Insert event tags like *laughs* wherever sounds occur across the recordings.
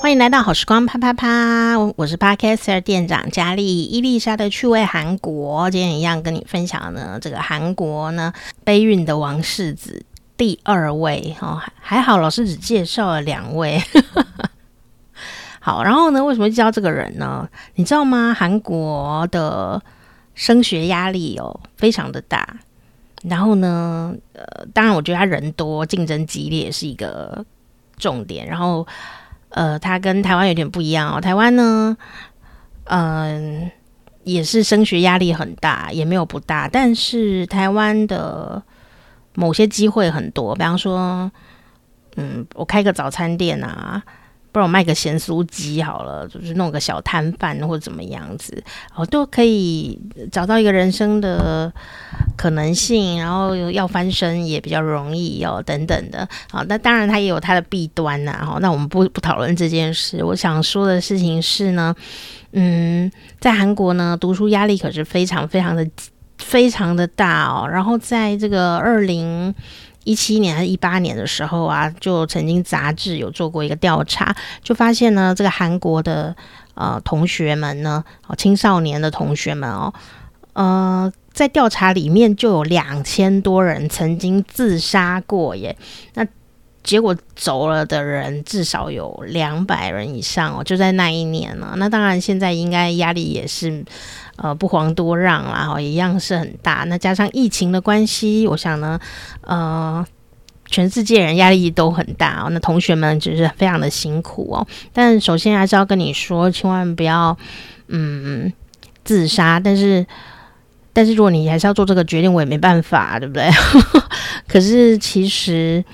欢迎来到好时光啪啪啪，我是 Podcaster 店长佳丽伊丽莎的趣味韩国。今天一样跟你分享呢，这个韩国呢悲运的王世子第二位哦，还好老师只介绍了两位。*laughs* 好，然后呢，为什么教这个人呢？你知道吗？韩国的升学压力哦非常的大，然后呢，呃，当然我觉得他人多，竞争激烈是一个重点，然后。呃，它跟台湾有点不一样哦。台湾呢，嗯、也是升学压力很大，也没有不大。但是台湾的某些机会很多，比方说，嗯，我开个早餐店啊。不然我卖个咸酥鸡好了，就是弄个小摊贩或怎么样子，哦，都可以找到一个人生的可能性，然后要翻身也比较容易哦，等等的。好，那当然它也有它的弊端呐。哈，那我们不不讨论这件事。我想说的事情是呢，嗯，在韩国呢，读书压力可是非常非常的非常的大哦。然后在这个二零。一七年还是一八年的时候啊，就曾经杂志有做过一个调查，就发现呢，这个韩国的呃同学们呢，哦青少年的同学们哦，呃，在调查里面就有两千多人曾经自杀过耶，那结果走了的人至少有两百人以上哦，就在那一年呢。那当然现在应该压力也是。呃，不遑多让啦，哈，一样是很大。那加上疫情的关系，我想呢，呃，全世界人压力都很大哦。那同学们就是非常的辛苦哦。但首先还是要跟你说，千万不要嗯自杀。但是，但是如果你还是要做这个决定，我也没办法，对不对？*laughs* 可是其实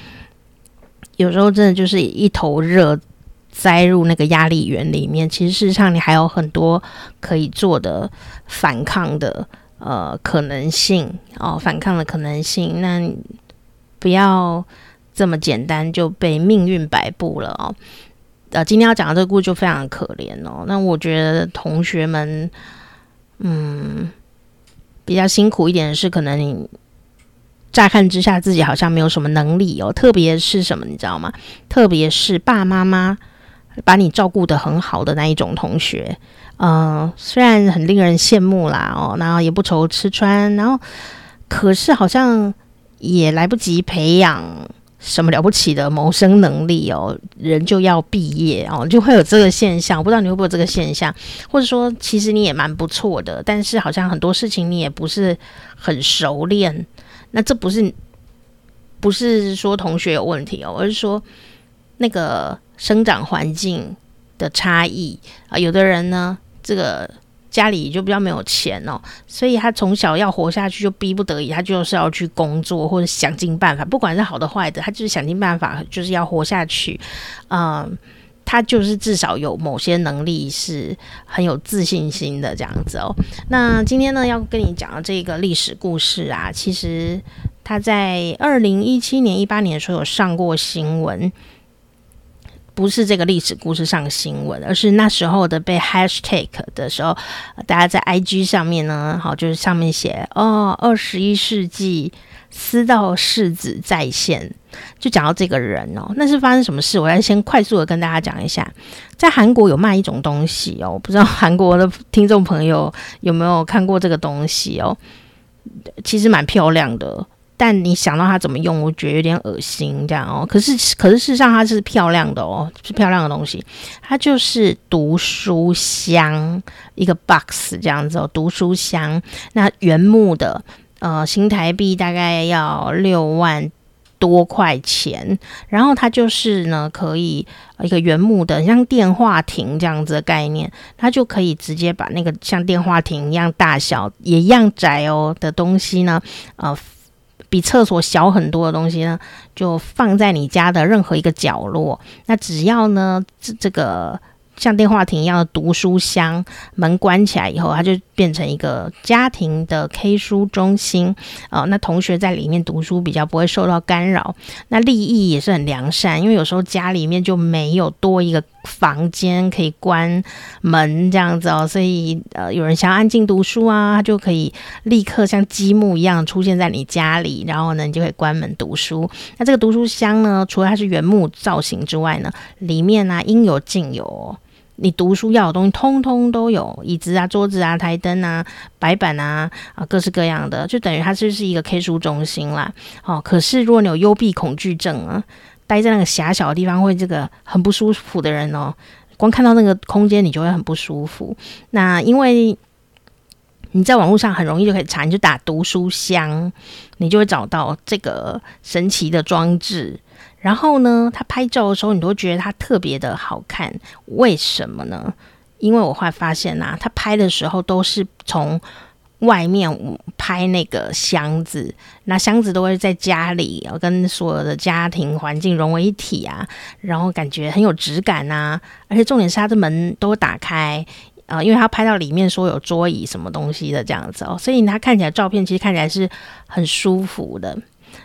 有时候真的就是一头热。栽入那个压力源里面，其实事实上你还有很多可以做的反抗的呃可能性哦，反抗的可能性。那不要这么简单就被命运摆布了哦。呃，今天要讲的这个故事就非常可怜哦。那我觉得同学们，嗯，比较辛苦一点的是，可能你乍看之下自己好像没有什么能力哦，特别是什么你知道吗？特别是爸爸妈妈。把你照顾得很好的那一种同学，呃，虽然很令人羡慕啦，哦，然后也不愁吃穿，然后可是好像也来不及培养什么了不起的谋生能力哦，人就要毕业哦，就会有这个现象。我不知道你会不会有这个现象，或者说其实你也蛮不错的，但是好像很多事情你也不是很熟练。那这不是不是说同学有问题哦，而是说那个。生长环境的差异啊，有的人呢，这个家里就比较没有钱哦，所以他从小要活下去，就逼不得已，他就是要去工作或者想尽办法，不管是好的坏的，他就是想尽办法，就是要活下去。嗯，他就是至少有某些能力是很有自信心的这样子哦。那今天呢，要跟你讲的这个历史故事啊，其实他在二零一七年、一八年的时候有上过新闻。不是这个历史故事上的新闻，而是那时候的被 hashtag 的时候，大家在 IG 上面呢，好，就是上面写哦，二十一世纪私道世子再现，就讲到这个人哦，那是发生什么事？我要先快速的跟大家讲一下，在韩国有卖一种东西哦，不知道韩国的听众朋友有没有看过这个东西哦，其实蛮漂亮的。但你想到它怎么用，我觉得有点恶心，这样哦。可是，可是事实上它是漂亮的哦，是漂亮的东西。它就是读书箱，一个 box 这样子哦，读书箱。那原木的，呃，新台币大概要六万多块钱。然后它就是呢，可以一个原木的，像电话亭这样子的概念，它就可以直接把那个像电话亭一样大小，也一样窄哦的东西呢，呃。比厕所小很多的东西呢，就放在你家的任何一个角落。那只要呢，这这个像电话亭一样的读书箱门关起来以后，它就变成一个家庭的 K 书中心啊、呃。那同学在里面读书比较不会受到干扰。那利益也是很良善，因为有时候家里面就没有多一个房间可以关门这样子哦，所以呃，有人想要安静读书啊，他就可以立刻像积木一样出现在你家里，然后呢，你就可以关门读书。那这个读书箱呢，除了它是原木造型之外呢，里面呢、啊、应有尽有，你读书要的东西通通都有，椅子啊、桌子啊、台灯啊、白板啊啊，各式各样的，就等于它就是一个 K 书中心啦。哦，可是如果你有幽闭恐惧症啊。待在那个狭小的地方会这个很不舒服的人哦，光看到那个空间你就会很不舒服。那因为你在网络上很容易就可以查，你就打读书箱，你就会找到这个神奇的装置。然后呢，他拍照的时候你都会觉得它特别的好看。为什么呢？因为我会发现啊，他拍的时候都是从。外面拍那个箱子，那箱子都会在家里，跟所有的家庭环境融为一体啊，然后感觉很有质感啊，而且重点是它的门都会打开，呃，因为它拍到里面说有桌椅什么东西的这样子哦，所以它看起来照片其实看起来是很舒服的。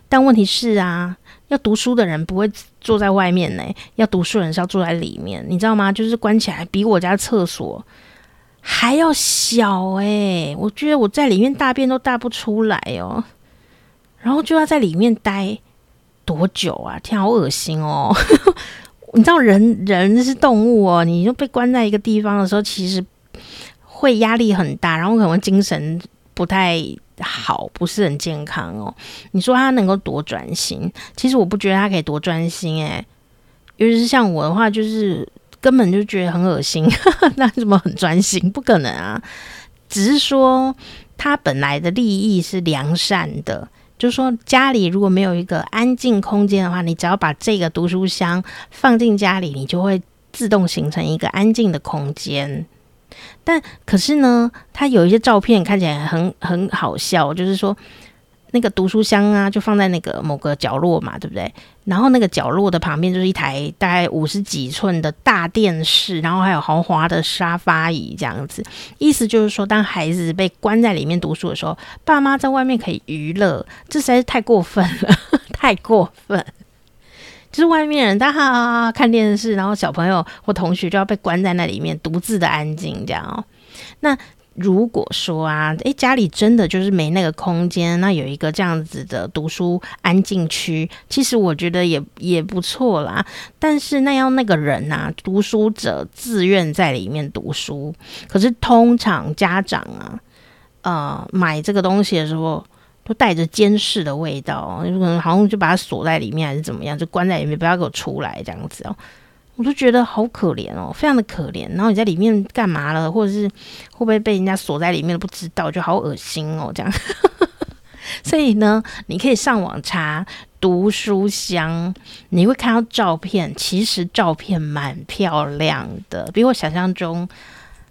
但问题是啊，要读书的人不会坐在外面呢，要读书人是要坐在里面，你知道吗？就是关起来比我家厕所。还要小哎、我觉得我在里面大便都大不出来哦，然后就要在里面待多久啊？天，好恶心哦！*laughs* 你知道人人是动物哦，你就被关在一个地方的时候，其实会压力很大，然后可能精神不太好，不是很健康哦。你说他能够多专心？其实我不觉得他可以多专心哎、尤其是像我的话，就是。根本就觉得很恶心，*laughs* 那怎么很专心？不可能啊！只是说他本来的利益是良善的，就是说家里如果没有一个安静空间的话，你只要把这个读书箱放进家里，你就会自动形成一个安静的空间。但可是呢，他有一些照片看起来很很好笑，就是说。那个读书箱啊，就放在那个某个角落嘛，对不对？然后那个角落的旁边就是一台大概五十几寸的大电视，然后还有豪华的沙发椅这样子。意思就是说，当孩子被关在里面读书的时候，爸妈在外面可以娱乐，这实在是太过分了，*laughs* 太过分。就是外面人大家看电视，然后小朋友或同学就要被关在那里面，独自的安静这样哦。那。如果说啊，诶，家里真的就是没那个空间，那有一个这样子的读书安静区，其实我觉得也也不错啦。但是那要那个人呐、读书者自愿在里面读书。可是通常家长啊，呃，买这个东西的时候都带着监视的味道，有可能好像就把它锁在里面，还是怎么样，就关在里面，不要给我出来这样子哦。我就觉得好可怜哦，非常的可怜。然后你在里面干嘛了，或者是会不会被人家锁在里面都不知道，就好恶心哦，这样。*laughs* 所以呢，你可以上网查读书箱，你会看到照片，其实照片蛮漂亮的，比我想象中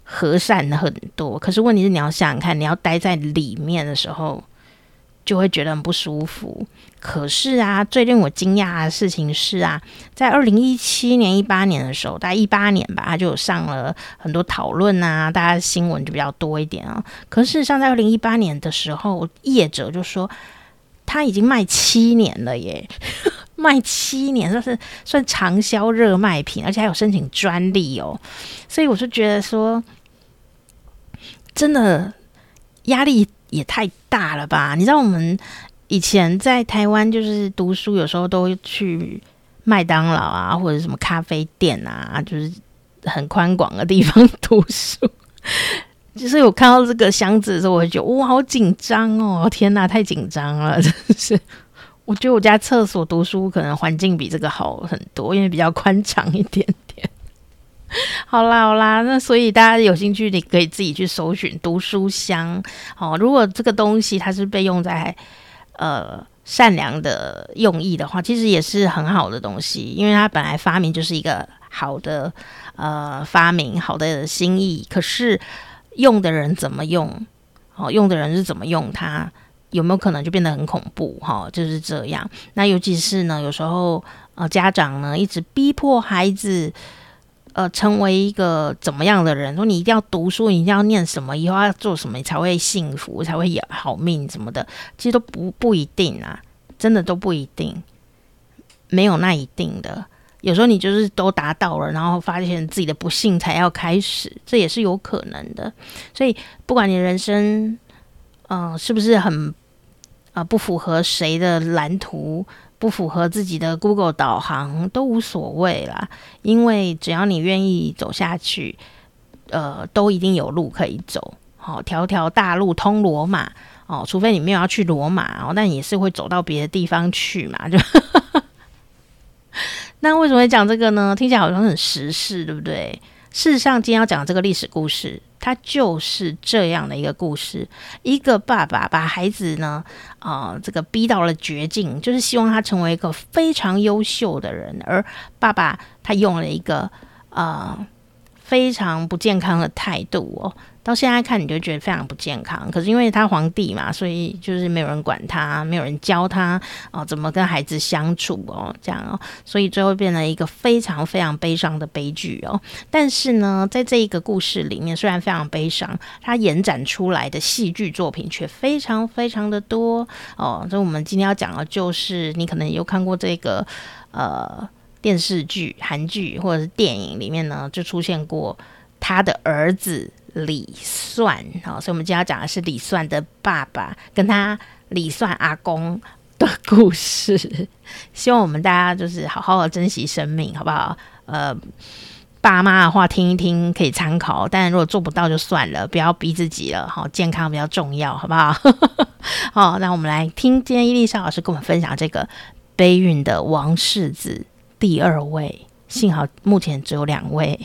和善很多。可是问题是，你要想想看，你要待在里面的时候。就会觉得很不舒服。可是啊，最令我惊讶的事情是啊，在二零一七年、一八年的时候，大概一八年吧，他就有上了很多讨论啊，大家新闻就比较多一点啊。可是事实上，在二零一八年的时候，业者就说他已经卖七年了耶，*laughs* 卖七年，算是算长销热卖品，而且还有申请专利哦。所以我是觉得说，真的压力。也太大了吧！你知道我们以前在台湾就是读书，有时候都会去麦当劳啊，或者什么咖啡店啊，就是很宽广的地方读书。就是我看到这个箱子的时候，我会觉得哇，好紧张哦！天哪，太紧张了，真是。我觉得我家厕所读书可能环境比这个好很多，因为比较宽敞一点点。*laughs* 好啦好啦，那所以大家有兴趣，你可以自己去搜寻读书箱。好，如果这个东西它是被用在呃善良的用意的话，其实也是很好的东西，因为它本来发明就是一个好的呃发明，好的心意。可是用的人怎么用？好，用的人是怎么用它？有没有可能就变得很恐怖？哈，就是这样。那尤其是呢，有时候呃家长呢一直逼迫孩子。呃，成为一个怎么样的人？说你一定要读书，你一定要念什么，以后要做什么，你才会幸福，才会有好命什么的，其实都不不一定啊，真的都不一定，没有那一定的。有时候你就是都达到了，然后发现自己的不幸才要开始，这也是有可能的。所以不管你人生，嗯、是不是很啊、不符合谁的蓝图，不符合自己的 Google 导航都无所谓啦，因为只要你愿意走下去，呃，都一定有路可以走。好、条条大路通罗马哦，除非你没有要去罗马哦，但也是会走到别的地方去嘛，就。*laughs* 那为什么会讲这个呢？听起来好像很时事，对不对？事实上，今天要讲这个历史故事，他就是这样的一个故事：一个爸爸把孩子呢，啊、这个逼到了绝境，就是希望他成为一个非常优秀的人，而爸爸他用了一个啊、非常不健康的态度哦。到现在看你就觉得非常不健康，可是因为他皇帝嘛，所以就是没有人管他，没有人教他哦，怎么跟孩子相处哦，这样哦，所以最后变成一个非常非常悲伤的悲剧哦。但是呢，在这一个故事里面，虽然非常悲伤，它延展出来的戏剧作品却非常非常的多哦。所以我们今天要讲的就是，你可能有看过这个呃电视剧、韩剧或者是电影里面呢，就出现过他的儿子。李算，好，所以我们今天要讲的是李算的爸爸跟他李算阿公的故事。*laughs* 希望我们大家就是好好的珍惜生命，好不好？呃，爸妈的话听一听可以参考，但如果做不到就算了，不要逼自己了。好，健康比较重要，好不好？*laughs* 好，那我们来听今天伊丽莎老师跟我们分享这个悲运的王世子第二位，幸好目前只有两位。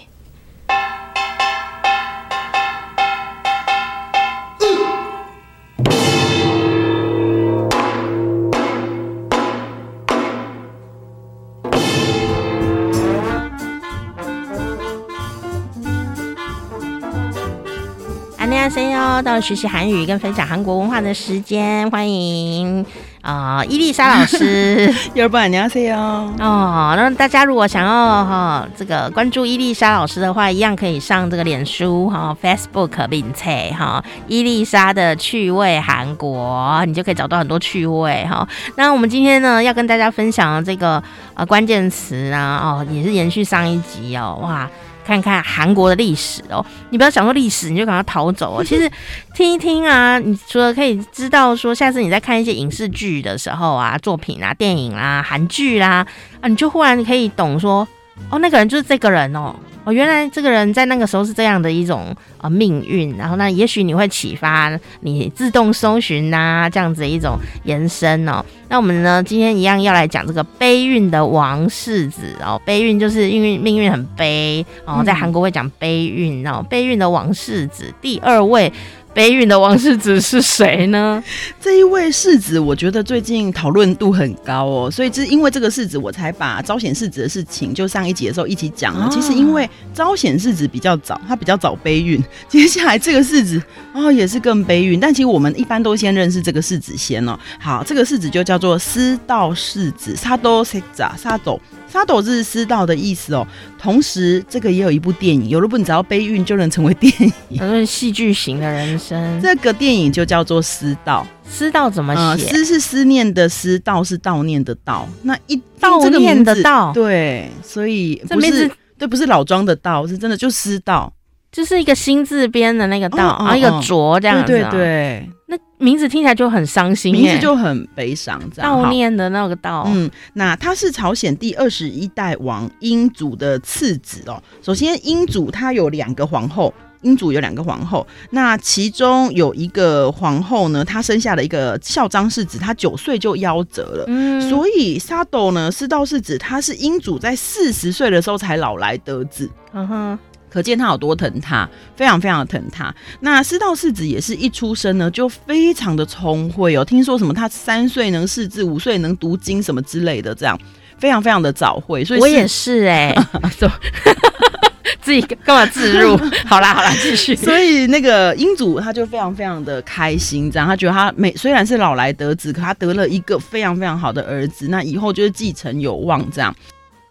c 哦到了学习韩语跟分享韩国文化的时间欢迎啊伊丽莎老师。要不然你要 c 哦哦那大家如果想要哈这个关注伊丽莎老师的话一样可以上这个脸书哈 facebook 并且哈伊丽莎的趣味韩国你就可以找到很多趣味哈。那我们今天呢要跟大家分享的这个呃关键词呢哦也是延续上一集哦哇看看韩国的历史哦，你不要想说历史你就赶快逃走哦。*laughs* 其实听一听啊，你除了可以知道说，下次你在看一些影视剧的时候啊，作品啊、电影啦、韩剧啦啊，你就忽然可以懂说，哦，那个人就是这个人哦。哦，原来这个人在那个时候是这样的一种呃命运，然后那，也许你会启发你自动搜寻呐，这样子的一种延伸哦。那我们呢，今天一样要来讲这个悲运的王世子哦，悲运就是因为命运很悲哦，在韩国会讲悲运哦，悲运的王世子第二位。悲运的王世子是谁呢？这一位世子，我觉得最近讨论度很高哦，所以就是因为这个世子，我才把昭显世子的事情就上一集的时候一起讲了。哦、其实因为昭显世子比较早，他比较早悲运，*laughs* 接下来这个世子哦也是更悲运，但其实我们一般都先认识这个世子先哦。好，这个世子就叫做师道世子，沙多塞扎沙斗。沙斗是师道的意思哦，同时这个也有一部电影，有了不，你只要悲运就能成为电影，是戏剧型的人生。这个电影就叫做《师道》，师道怎么写？呃、思是思念的思，道是悼念的道。那一悼念的道，对，所以不是对，不是老庄的道，是真的就师道，就是一个心字边的那个道，然后、一个卓这样子、啊。对对对。那名字听起来就很伤心，名字就很悲伤，悼念的那个悼。嗯，那他是朝鲜第二十一代王英祖的次子哦。首先，英祖他有两个皇后，英祖有两个皇后。那其中有一个皇后呢，她生下了一个孝章世子，他九岁就夭折了。嗯，所以沙斗呢，师道世子，他是英祖在四十岁的时候才老来得子。嗯哼。可见他有多疼他，非常非常的疼他。那师道世子也是一出生呢，就非常的聪慧哦。听说什么他三岁能识字，五岁能读经什么之类的，这样非常非常的早慧。所以我也是哎、欸，*laughs* *laughs* 自己干嘛自入？*laughs* 好啦好啦，继续。所以那个英祖他就非常非常的开心，这样他觉得他每虽然是老来得子，可他得了一个非常非常好的儿子，那以后就是继承有望这样。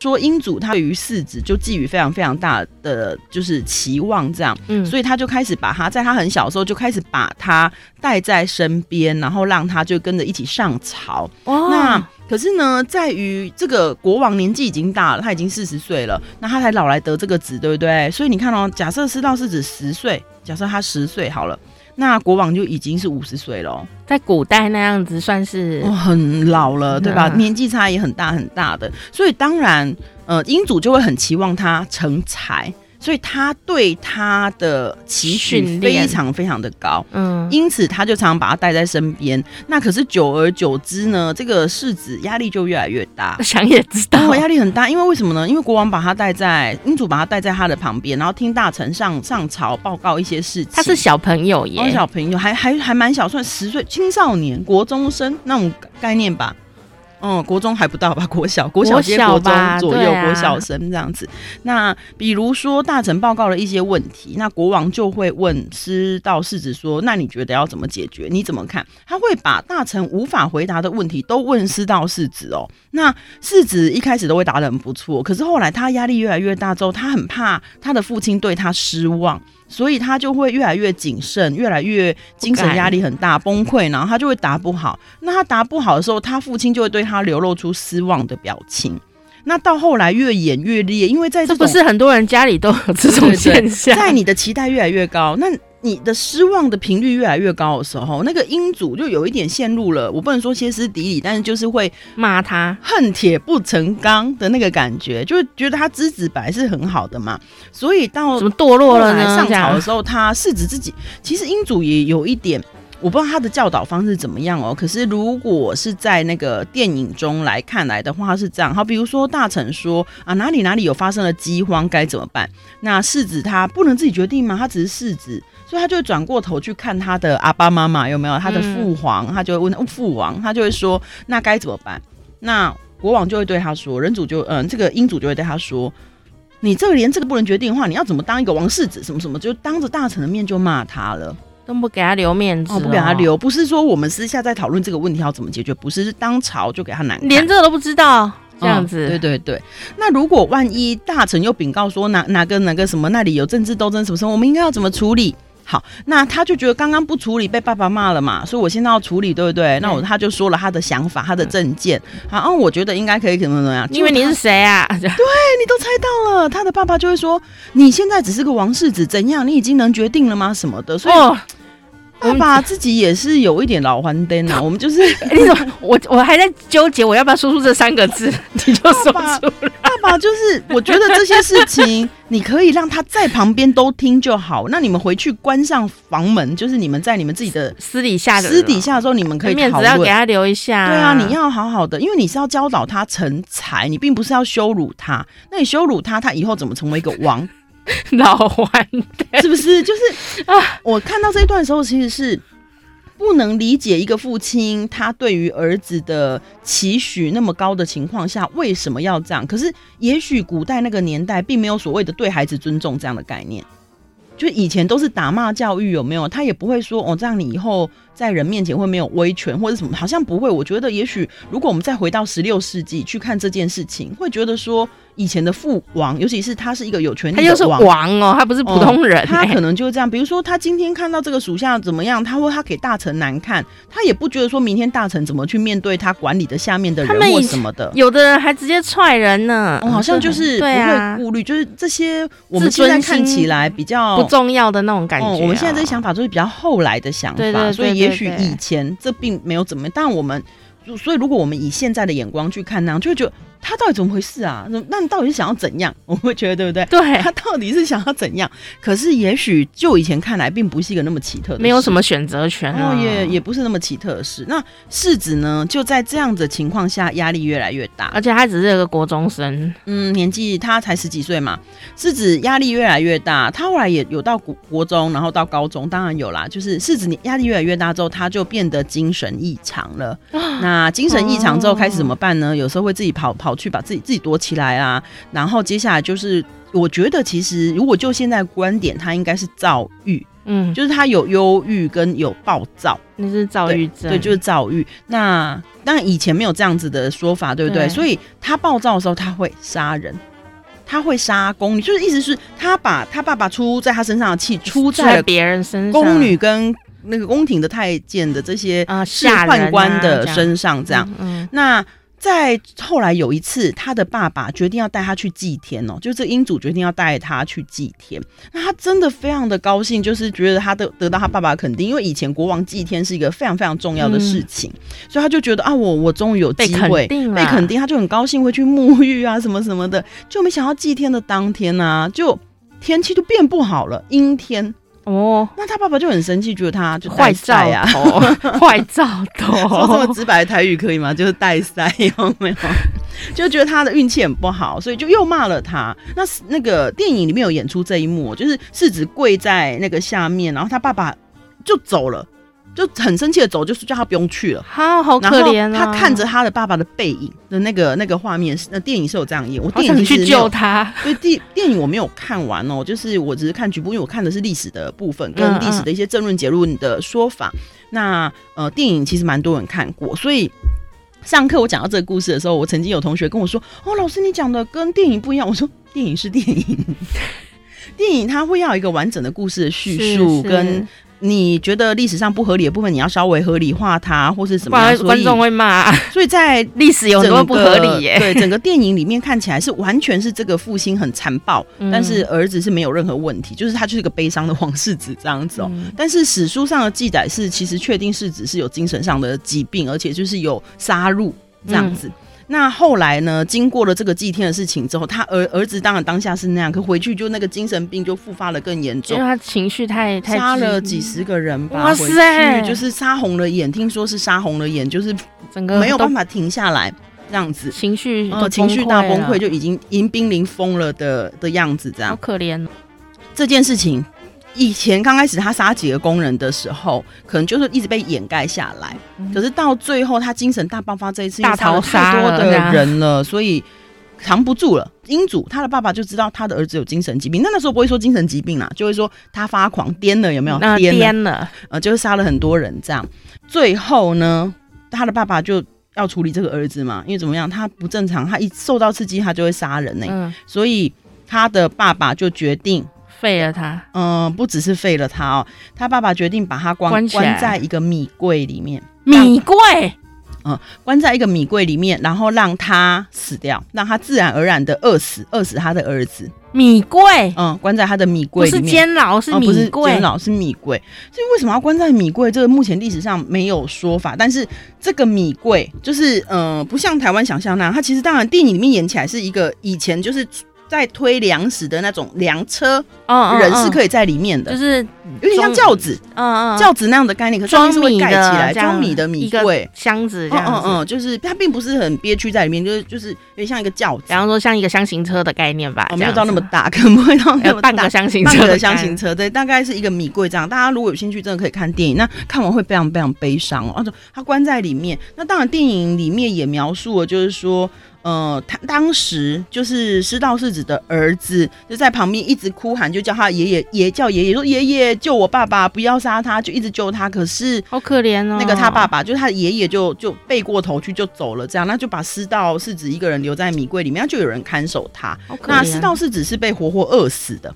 说英祖他对于世子就寄予非常非常大的就是期望，这样，嗯，所以他就开始把他在他很小的时候就开始把他带在身边，然后让他就跟着一起上朝。哦，那可是呢，在于这个国王年纪已经大了，他已经四十岁了，那他才老来得这个子，对不对？所以你看哦，假设师道世子十岁，假设他十岁好了。那国王就已经是五十岁了，在古代那样子算是、哦、很老了，对吧？嗯、年纪差也很大很大的，所以当然，呃，英主就会很期望他成才。所以他对他的期许非常非常的高，嗯，因此他就常常把他带在身边。那可是久而久之呢，这个世子压力就越来越大。想也知道，压力很大，因为为什么呢？因为国王把他带在英主，把他带在他的旁边，然后听大臣上上朝报告一些事情。他是小朋友耶，小朋友还还还蛮小，算十岁青少年、国中生那种概念吧。嗯，国中还不到吧？国小，国小接国中左右，国小生这样子。那比如说大臣报告了一些问题，那国王就会问师道世子说：“那你觉得要怎么解决？你怎么看？”他会把大臣无法回答的问题都问师道世子哦。那世子一开始都会答的很不错，可是后来他压力越来越大之后，他很怕他的父亲对他失望。所以他就会越来越谨慎，越来越精神压力很大，崩溃，然后他就会答不好。那他答不好的时候，他父亲就会对他流露出失望的表情。那到后来越演越烈，因为在这，这不是很多人家里都有这种现象，在你的期待越来越高，那。你的失望的频率越来越高的时候，那个英祖就有一点陷入了，我不能说歇斯底里，但是就是会骂他恨铁不成钢的那个感觉，就是觉得他之子本来是很好的嘛，所以到怎么堕落了呢？上朝的时候，他世子自己其实英祖也有一点，我不知道他的教导方式怎么样哦。可是如果是在那个电影中来看来的话，是这样。好，比如说大臣说啊，哪里哪里有发生了饥荒，该怎么办？那世子他不能自己决定吗？他只是世子。所以他就会转过头去看他的阿爸妈妈有没有他的父皇，嗯、他就会问父王，他就会说那该怎么办？那国王就会对他说，人主就嗯，这个英主就会对他说，你这个连这个不能决定的话，你要怎么当一个王世子？什么什么，就当着大臣的面就骂他了，都不给他留面子，哦，不给他留，不是说我们私下在讨论这个问题要怎么解决，不是，是当朝就给他难看，连这个都不知道，这样子，哦，对对对。那如果万一大臣又禀告说哪哪个哪个什么那里有政治斗争什么什么，我们应该要怎么处理？好，那他就觉得刚刚不处理被爸爸骂了嘛，所以我现在要处理，对不对？那我他就说了他的想法，他的证件。好，嗯，我觉得应该可以怎么怎么样？因为你是谁啊？*laughs* 对，你都猜到了。他的爸爸就会说：“你现在只是个王世子，怎样？你已经能决定了吗？什么的？”所以。哦爸爸自己也是有一点老黄灯啊，我们就是，*laughs* 你怎么，我我还在纠结，我要不要说出这三个字，*laughs* 你就说出来。爸爸就是，我觉得这些事情你可以让他在旁边都听就好。那你们回去关上房门，就是你们在你们自己的私底下的私底下的时候，你们可以。面子要给他留一下。对啊，你要好好的，因为你是要教导他成才，你并不是要羞辱他。那你羞辱他，他以后怎么成为一个王？*laughs* 老顽童是不是？就是啊，我看到这一段的时候，其实是不能理解一个父亲他对于儿子的期许那么高的情况下，为什么要这样？可是，也许古代那个年代并没有所谓的对孩子尊重这样的概念，就以前都是打骂教育，有没有？他也不会说哦，这样你以后在人面前会没有威权或者什么，好像不会。我觉得，也许如果我们再回到十六世纪去看这件事情，会觉得说。以前的父王，尤其是他是一个有权力的王，他就是王哦，他不是普通人，欸嗯，他可能就是这样。比如说，他今天看到这个属下怎么样，他会他给大臣难看，他也不觉得说明天大臣怎么去面对他管理的下面的人或什么的。有的人还直接踹人呢，哦，好像就是不会顾虑，就是这些我们现在看起来比较不重要的那种感觉，哦。我们现在这些想法就是比较后来的想法，所以也许以前这并没有怎么样，但我们所以如果我们以现在的眼光去看那样，就会觉得。他到底怎么回事啊？那你到底是想要怎样？*laughs* 我会觉得对不对？对，他到底是想要怎样？可是也许就以前看来，并不是一个那么奇特的事，没有什么选择权，啊，然后也也不是那么奇特的事。那世子呢，就在这样的情况下，压力越来越大，而且他只是一个国中生，嗯，年纪他才十几岁嘛。世子压力越来越大，他后来也有到国国中，然后到高中，当然有啦。就是世子你压力越来越大之后，他就变得精神异常了。那精神异常之后，开始怎么办呢？哦，有时候会自己跑跑去把自己自己躲。起来啊！然后接下来就是，我觉得其实如果就现在观点，他应该是躁郁，嗯，就是他有忧郁跟有暴躁，那是躁郁症，对，就是躁郁。那当然以前没有这样子的说法，对不对？对，所以他暴躁的时候他会杀人，他会杀宫女，就是意思是他把他爸爸出在他身上的气出在别人身上，宫女跟那个宫廷的太监的这些啊仕宦官的身上，这样，嗯，那。在后来有一次，他的爸爸决定要带他去祭天哦，就是英主决定要带他去祭天。那他真的非常的高兴，就是觉得他得得到他爸爸的肯定，因为以前国王祭天是一个非常非常重要的事情，嗯、所以他就觉得啊，我我终于有机会被肯定，被肯定，他就很高兴，会去沐浴啊什么什么的。就没想到祭天的当天呢、啊，就天气就变不好了，阴天。哦，那他爸爸就很生气，觉得他就坏兆啊，*laughs* *laughs* 坏兆头。说这么直白的台语可以吗？就是带塞有没有？*laughs* 就觉得他的运气很不好，所以就又骂了他。那那个电影里面有演出这一幕，就是世子跪在那个下面，然后他爸爸就走了。就很生气的走，就是叫他不用去了。好好可怜啊！他看着他的爸爸的背影的那个那个画面，那电影是有这样演。我电影想去救他，所以电电影我没有看完哦，就是我只是看局部，因为我看的是历史的部分跟历史的一些政论结论的说法。嗯嗯那呃，电影其实蛮多人看过，所以上课我讲到这个故事的时候，我曾经有同学跟我说：“哦，老师你讲的跟电影不一样。”我说：“电影是电影，*laughs* 电影它会要一个完整的故事的叙述跟。”你觉得历史上不合理的部分，你要稍微合理化它，或是什么样？观众会骂。*laughs* 所以在历史有很多不合理耶。对，整个电影里面看起来是完全是这个父亲很残暴，嗯、但是儿子是没有任何问题，就是他就是一个悲伤的皇室子这样子哦、但是史书上的记载是，其实确定世子是有精神上的疾病，而且就是有杀戮这样子。嗯那后来呢？经过了这个祭天的事情之后，他儿儿子当然当下是那样，可回去就那个精神病就复发了更严重，因为他情绪太太杀了几十个人吧，哇塞，就是杀红了眼，听说是杀红了眼，就是整个没有办法停下来这样子，情绪呃情绪大崩溃，就已经已经濒临疯了的的样子，这样好可怜。这件事情。以前刚开始他杀几个工人的时候，可能就是一直被掩盖下来。嗯、可是到最后他精神大爆发这一次，大逃杀了太多的人了，所以藏不住了。英主他的爸爸就知道他的儿子有精神疾病，那那时候不会说精神疾病啦，就会说他发狂癫了，有没有？癫了，呃，就是杀了很多人这样。最后呢，他的爸爸就要处理这个儿子嘛，因为怎么样，他不正常，他一受到刺激他就会杀人呢、欸。嗯、所以他的爸爸就决定。废了他，嗯，不只是废了他哦，他爸爸决定把他关关，关在一个米柜里面，米柜，嗯，关在一个米柜里面，然后让他死掉，让他自然而然的饿死，饿死他的儿子。米柜，嗯，关在他的米柜里面，不是监牢，是米柜，监牢是米柜。所以为什么要关在米柜？这个目前历史上没有说法，但是这个米柜就是，嗯、呃，不像台湾想象那样，它其实当然电影里面演起来是一个以前就是。在推粮食的那种粮车，人是可以在里面的，就是有点像轿子，嗯嗯，轿子那样的概念，可是装米盖起来，装米的米柜。箱子这样，嗯嗯，就是它并不是很憋屈在里面，就是就是有点像一个轿子，比方说像一个箱型车的概念吧，没有到那么大，可能不会到那么大，*laughs* 半个箱型车的箱型车，对，大概是一个米柜这样。大家如果有兴趣，真的可以看电影，那看完会非常非常悲伤哦。他关在里面，那当然电影里面也描述了，就是说。呃，他当时就是师道世子的儿子，就在旁边一直哭喊，就叫他爷爷，爷叫爷爷说爷爷救我爸爸，不要杀他，就一直救他。可是好可怜哦，那个他爸爸就是他的爷爷，就就背过头去就走了，这样，那就把师道世子一个人留在米柜里面，那就有人看守他。那师道世子是被活活饿死的。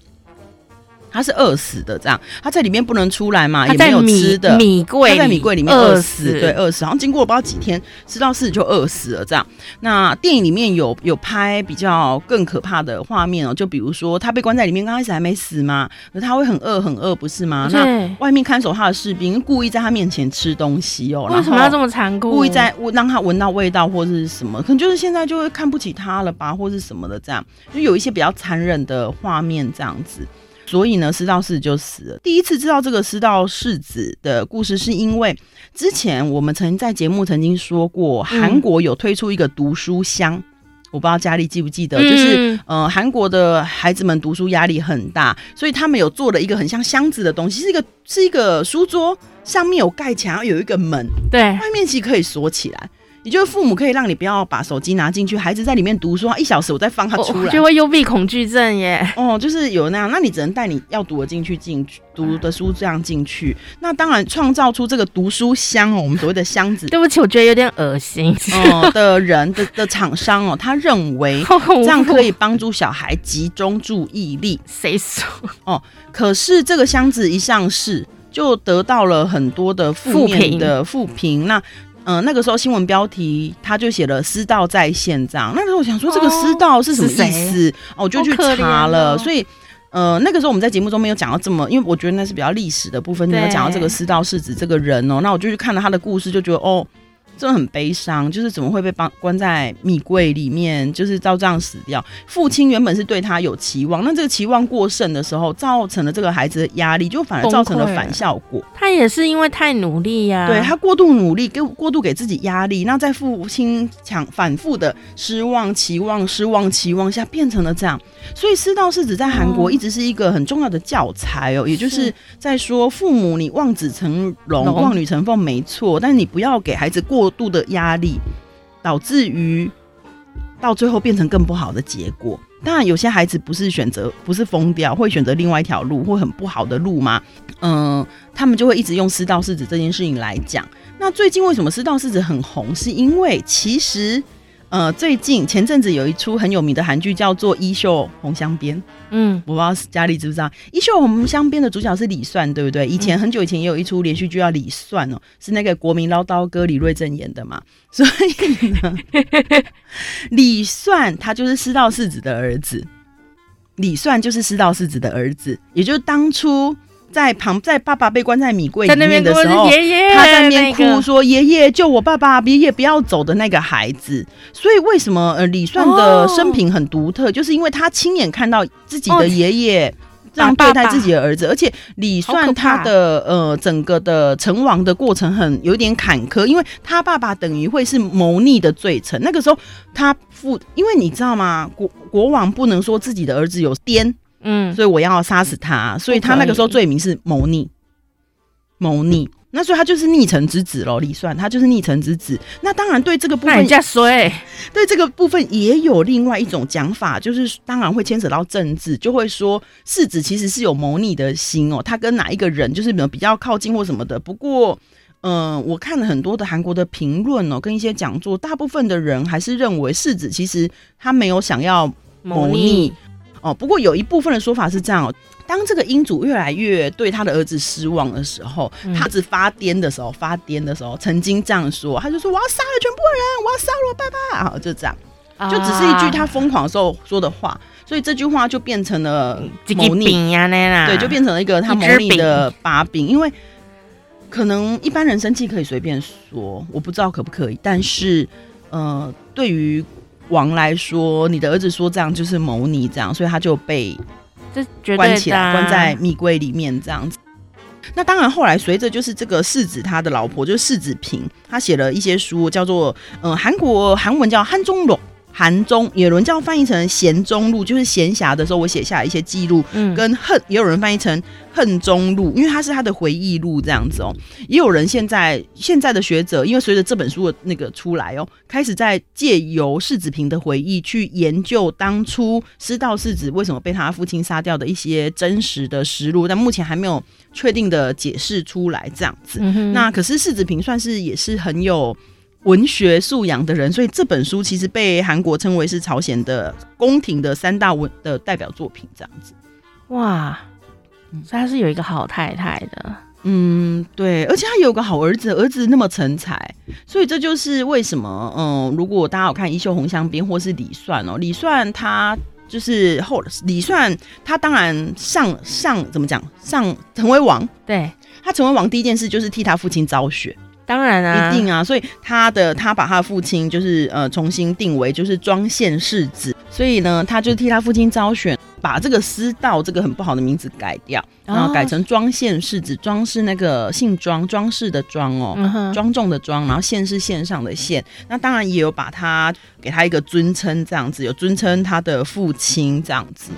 他是饿死的，这样他在里面不能出来嘛，也没有吃的米柜，他在米柜里面饿死，对，饿死。然后经过了不知道几天，师道世子就饿死了，这样。那电影里面有有拍比较更可怕的画面哦，就比如说他被关在里面，刚开始还没死嘛，可他会很饿很饿，不是吗？那外面看守他的士兵故意在他面前吃东西哦，为什么要这么残酷？故意在让他闻到味道或者是什么？可能就是现在就会看不起他了吧，或是什么的这样，就有一些比较残忍的画面这样子。所以呢，师道世子就死了。第一次知道这个师道世子的故事，是因为之前我们曾经在节目曾经说过，韩国有推出一个读书箱，嗯、我不知道佳丽记不记得，就是呃，韩国的孩子们读书压力很大，所以他们有做了一个很像箱子的东西，是一个是一个书桌，上面有盖墙，有一个门，对，外面其实可以锁起来。也就是父母可以让你不要把手机拿进去，孩子在里面读书，一小时我再放他出来，就会幽闭恐惧症耶。哦，就是有那样，那你只能带你要读的进去进去读的书这样进去。那当然创造出这个读书箱哦，我们所谓的箱子。*laughs* 对不起，我觉得有点恶心。哦，的人的的厂商哦，他认为 *laughs* 这样可以帮助小孩集中注意力。谁说？哦，可是这个箱子一上市，就得到了很多的负面的负评。那嗯、呃，那个时候新闻标题他就写了“师道在线”这样。那个时候我想说，这个师道是什么意思？哦，我就去查了。哦、所以，呃，那个时候我们在节目中没有讲到这么，因为我觉得那是比较历史的部分，没有讲到这个师道是指这个人哦。那我就去看了他的故事，就觉得哦。真的很悲伤，就是怎么会被关关在米柜里面，就是照这样死掉。父亲原本是对他有期望，那这个期望过剩的时候，造成了这个孩子的压力，就反而造成了反效果。他也是因为太努力呀、啊，对他过度努力，给过度给自己压力，那在父亲强反复的失望、期望、失望、期望下，变成了这样。所以师道是指在韩国一直是一个很重要的教材哦，嗯、也就是在说父母你望子成龙、龙望女成凤没错，但是你不要给孩子过度的压力，导致于到最后变成更不好的结果。当然，有些孩子不是选择，不是疯掉，会选择另外一条路，或很不好的路吗？嗯、他们就会一直用失道是指这件事情来讲。那最近为什么失道是指很红？是因为其实。呃，最近前阵子有一出很有名的韩剧叫做《衣袖红香边》，嗯，我不知道家里知不知道，《衣袖红香边》的主角是李算，对不对？以前很久以前也有一出连续剧叫《李算》哦，是那个国民唠叨哥李瑞镇演的嘛，*laughs* 所以呢，李算他就是师道世子的儿子，李算就是师道世子的儿子，也就是当初。在旁，在爸爸被关在米柜里面的时候，爷爷他在那边哭说：“爷爷救我爸爸，爷爷不要走的那个孩子。”所以为什么呃李算的生平很独特，哦、就是因为他亲眼看到自己的爷爷这样对待自己的儿子，哦、而且李算他的呃整个的成王的过程很有点坎坷，因为他爸爸等于会是谋逆的罪臣。那个时候他父，因为你知道吗？国国王不能说自己的儿子有癫。嗯，所以我要杀死他，所以他那个时候罪名是谋逆，谋逆。那所以他就是逆臣之子喽，李算他就是逆臣之子。那当然对这个部分，人家说，对这个部分也有另外一种讲法，就是当然会牵扯到政治，就会说世子其实是有谋逆的心哦，他跟哪一个人就是比较靠近或什么的。不过，嗯、呃，我看了很多的韩国的评论哦，跟一些讲座，大部分的人还是认为世子其实他没有想要谋逆。哦，不过有一部分的说法是这样哦，当这个英主越来越对他的儿子失望的时候，嗯、他只发癫的时候，发癫的时候曾经这样说，他就说我要杀了全部人，我要杀了我爸爸，啊，就这样，就只是一句他疯狂的时候说的话，所以这句话就变成了谋逆呀，对，就变成了一个他谋逆的把柄，因为可能一般人生气可以随便说，我不知道可不可以，但是呃，对于。王来说，你的儿子说这样就是谋逆，这样，所以他就被关起来，关在密柜里面这样子。那当然，后来随着就是这个世子他的老婆就是世子平，他写了一些书，叫做嗯，韩国韩文叫汉中龙。韩中，也有人叫翻译成闲中路，就是闲暇的时候我写下来一些记录，嗯，跟恨也有人翻译成恨中路，因为它是他的回忆录这样子哦。也有人现在现在的学者，因为随着这本书的那个出来哦，开始在借由世子平的回忆去研究当初师道世子为什么被他父亲杀掉的一些真实的实录，但目前还没有确定的解释出来这样子。嗯、那可是世子平算是也是很有。文学素养的人，所以这本书其实被韩国称为是朝鲜的宫廷的三大文的代表作品，这样子。哇，所以他是有一个好太太的，嗯，对，而且他有个好儿子，儿子那么成才，所以这就是为什么，嗯，如果大家有看《衣袖红香边》或是李算哦，李算他就是后李算他当然上上怎么讲上成为王，对，他成为王第一件事就是替他父亲昭雪。当然啊，一定啊，所以他的他把他的父亲就是呃重新定为就是庄宪世子，所以呢，他就替他父亲招选，把这个师道这个很不好的名字改掉，然后改成庄宪世子。庄是那个姓庄庄氏的庄哦，庄重的庄，然后宪是献上的献。那当然也有把他给他一个尊称，这样子有尊称他的父亲这样子。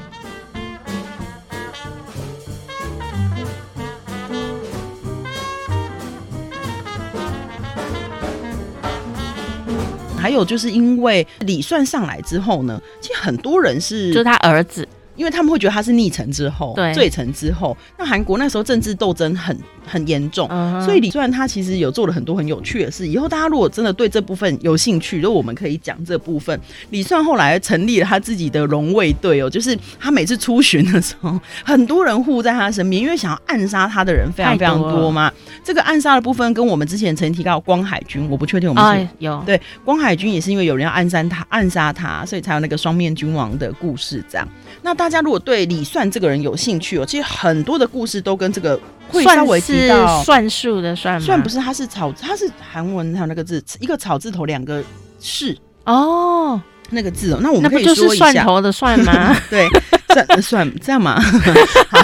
还有就是因为李算上来之后呢，其实很多人是就是他儿子。因为他们会觉得他是逆臣之后，对，罪臣之后。那韩国那时候政治斗争很很严重，嗯、所以李虽他其实有做了很多很有趣的事。以后大家如果真的对这部分有兴趣，就我们可以讲这部分。李算后来成立了他自己的荣卫队哦，就是他每次出巡的时候，很多人护在他身边，因为想要暗杀他的人非常非常多嘛。这个暗杀的部分跟我们之前曾经提到光海军，我不确定我们是、哦、有对光海军也是因为有人要暗杀他，暗杀他，所以才有那个双面君王的故事这样。那大家如果对李算这个人有兴趣哦，其实很多的故事都跟这个会稍微提到算术的算，算不是，它是草，它是韩文，还有那个字，一个草字头，两个是哦，那个字哦，那我们可以说一下，就是蒜头的蒜吗？*laughs* 对，算算这样嘛。*laughs* 好，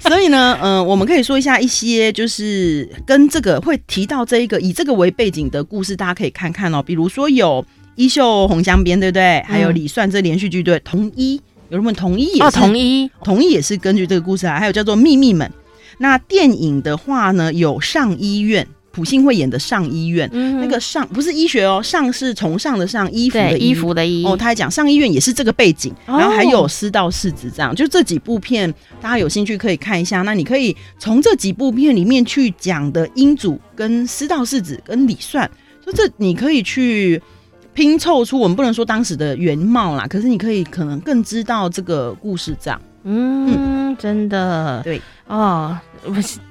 所以呢，嗯、呃，我们可以说一下一些，就是跟这个会提到这一个以这个为背景的故事，大家可以看看哦。比如说有衣袖红镶边，对不对？还有李算这连续剧对同一。有人问同一也是，同一同一也是根据这个故事来，还有叫做秘密们。那电影的话呢，有上医院，普信惠演的上医院，嗯、那个上不是医学哦，上是崇尚的上，衣服的衣，衣服的衣。哦，他还讲上医院也是这个背景，然后还有师道世子这样，就这几部片，大家有兴趣可以看一下。那你可以从这几部片里面去讲的英祖跟师道世子跟李算，所以这你可以去。拼凑出我们不能说当时的原貌啦，可是你可以可能更知道这个故事这样。嗯，嗯真的对哦。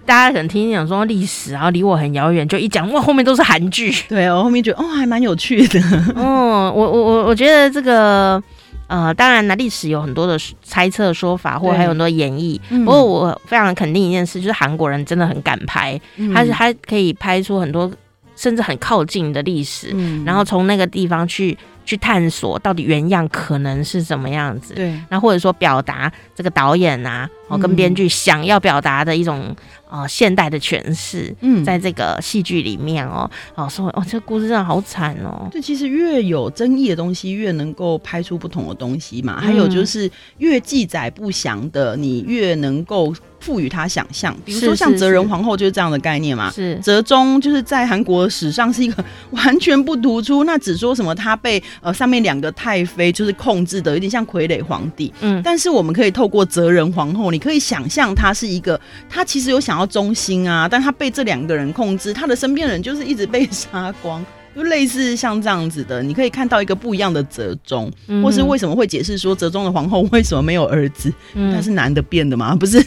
大家可能听讲说历史，然后离我很遥远，就一讲哇，后面都是韩剧。对，我后面觉得哦，还蛮有趣的。*laughs* 哦，我我我我觉得这个呃，当然呢，历史有很多的猜测说法，或还有很多演绎。不过我非常肯定一件事，就是韩国人真的很敢拍，嗯、他是他可以拍出很多。甚至很靠近的历史，嗯、然后从那个地方去去探索到底原样可能是什么样子，对，那或者说表达这个导演啊，哦，跟编剧想要表达的一种。哦，现代的诠释，嗯，在这个戏剧里面哦，哦，说哦，这个故事真的好惨哦。对，其实越有争议的东西，越能够拍出不同的东西嘛。还有就是越记载不详的，你越能够赋予他想象。比如说像哲仁皇后就是这样的概念嘛。是哲宗就是在韩国史上是一个完全不突出，那只说什么他被呃上面两个太妃就是控制的，有点像傀儡皇帝。嗯，但是我们可以透过哲仁皇后，你可以想象他是一个，他其实有想。然后忠心啊，但他被这两个人控制，他的身边人就是一直被杀光，就类似像这样子的。你可以看到一个不一样的折中，嗯、或是为什么会解释说折中的皇后为什么没有儿子？嗯、他是男的变的吗？不是，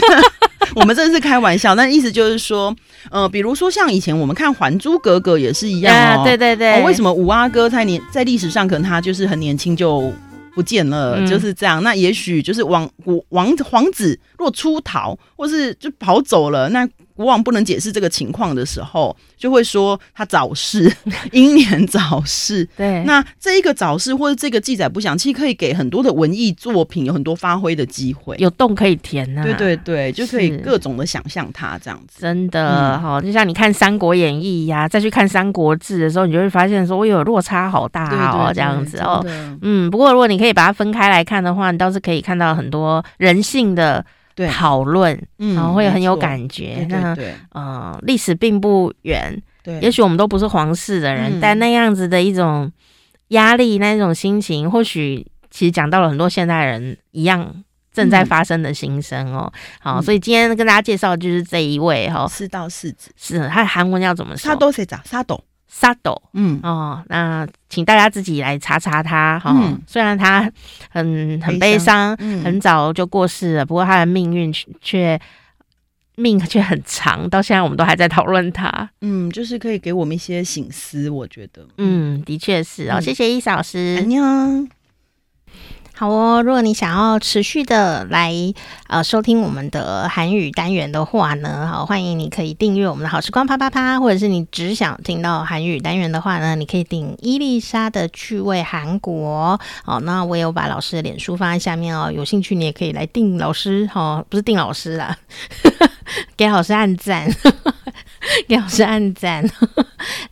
*laughs* 我们这是开玩笑，但意思就是说，呃，比如说像以前我们看《还珠格格》也是一样对对对、哦，为什么五阿哥在年在历史上可能他就是很年轻就。不见了，嗯、就是这样。那也许就是王国王皇子若出逃，或是就跑走了，那。国王不能解释这个情况的时候，就会说他早逝，*laughs* 英年早逝。对，那这一个早逝或者这个记载不详，其实可以给很多的文艺作品有很多发挥的机会，有洞可以填呐、啊。对对对，就可以各种的想象它这样子。真的哈、嗯，就像你看《三国演义》呀，再去看《三国志》的时候，你就会发现说，我有落差好大哦，这样子哦。嗯，不过如果你可以把它分开来看的话，你倒是可以看到很多人性的。对，讨论，然后会很有感觉。那，呃，历史并不远，对，也许我们都不是皇室的人，但那样子的一种压力，那一种心情，或许其实讲到了很多现代人一样正在发生的心声哦。好，所以今天跟大家介绍的就是这一位哈，四道世子，是他的韩文要怎么说？沙斗谁长？沙斗。沙斗，嗯哦，那请大家自己来查查他哈。嗯、虽然他很很悲伤，嗯、很早就过世了，不过他的命运却命却很长，到现在我们都还在讨论他。嗯，就是可以给我们一些醒思，我觉得。嗯，的确是哦，嗯、谢谢伊嫂老师。安妞。好哦，如果你想要持续的来呃收听我们的韩语单元的话呢，好，欢迎你可以订阅我们的好时光啪啪啪，或者是你只想听到韩语单元的话呢，你可以订伊丽莎的趣味韩国。好，那我也有把老师的脸书放在下面哦，有兴趣你也可以来订老师，哦，不是订老师啦，给老师按赞。给老师按赞，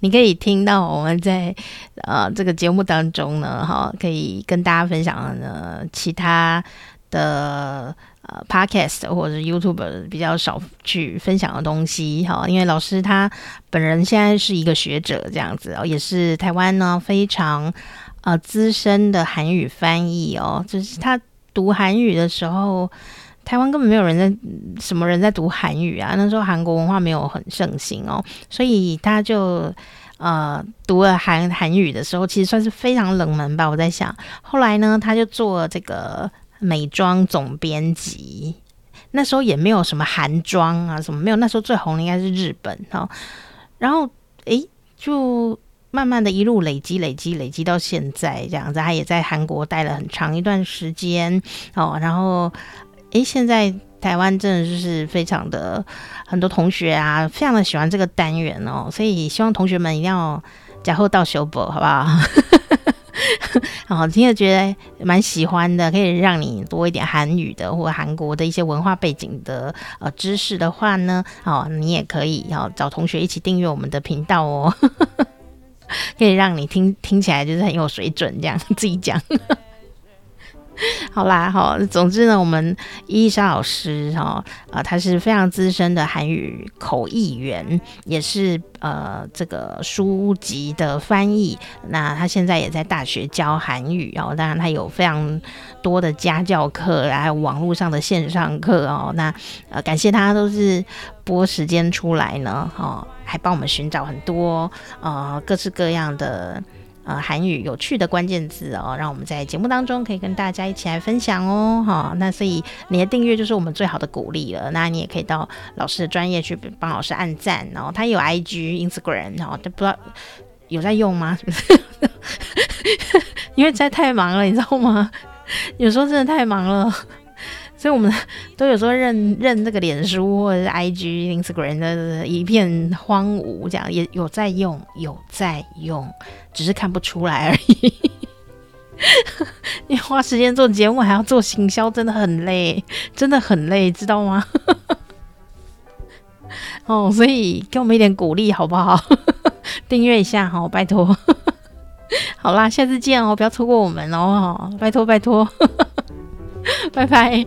你可以听到我们在呃这个节目当中呢，哈，可以跟大家分享的呢其他的呃 Podcast 或者 YouTube 比较少去分享的东西哈，因为老师他本人现在是一个学者这样子，也是台湾呢非常呃资深的韩语翻译哦，就是他读韩语的时候。台湾根本没有人在，什么人在读韩语啊？那时候韩国文化没有很盛行哦，所以他就呃读了韩韩语的时候，其实算是非常冷门吧。我在想，后来呢，他就做这个美妆总编辑，那时候也没有什么韩妆啊，什么没有。那时候最红的应该是日本哈，然后诶，就慢慢的一路累积累积累积到现在这样子，他也在韩国待了很长一段时间哦，然后。诶，现在台湾真的就是非常的很多同学啊，非常的喜欢这个单元哦，所以希望同学们一定要加厚到修补，好不好？*laughs* 好，听了觉得蛮喜欢的，可以让你多一点韩语的或韩国的一些文化背景的呃知识的话呢，哦，你也可以要找同学一起订阅我们的频道哦，*laughs* 可以让你听听起来就是很有水准，这样自己讲。*laughs* 好啦，好，总之呢，我们伊莎老师哈啊，她是非常资深的韩语口译员，也是呃这个书籍的翻译。那她现在也在大学教韩语哦，当然她有非常多的家教课，还有网络上的线上课哦。那呃，感谢她都是拨时间出来呢，哈，还帮我们寻找很多呃各式各样的。呃，韩语有趣的关键字哦，让我们在节目当中可以跟大家一起来分享哦，哈。那所以你的订阅就是我们最好的鼓励了。那你也可以到老师的专业去帮老师按赞，然后他有 IG、Instagram，然后都不知道有在用吗？*laughs* 因为实在太忙了，你知道吗？有时候真的太忙了。所以，我们都有时候认 *laughs* 认这个脸书或者是 IG、Instagram 的一片荒芜，这样也有在用，有在用，只是看不出来而已。*laughs* 你花时间做节目还要做行销，真的很累，真的很累，知道吗？*laughs* 哦，所以给我们一点鼓励好不好？订阅一下哈，拜托。好啦，下次见哦，不要错过我们哦，拜托拜托，拜拜。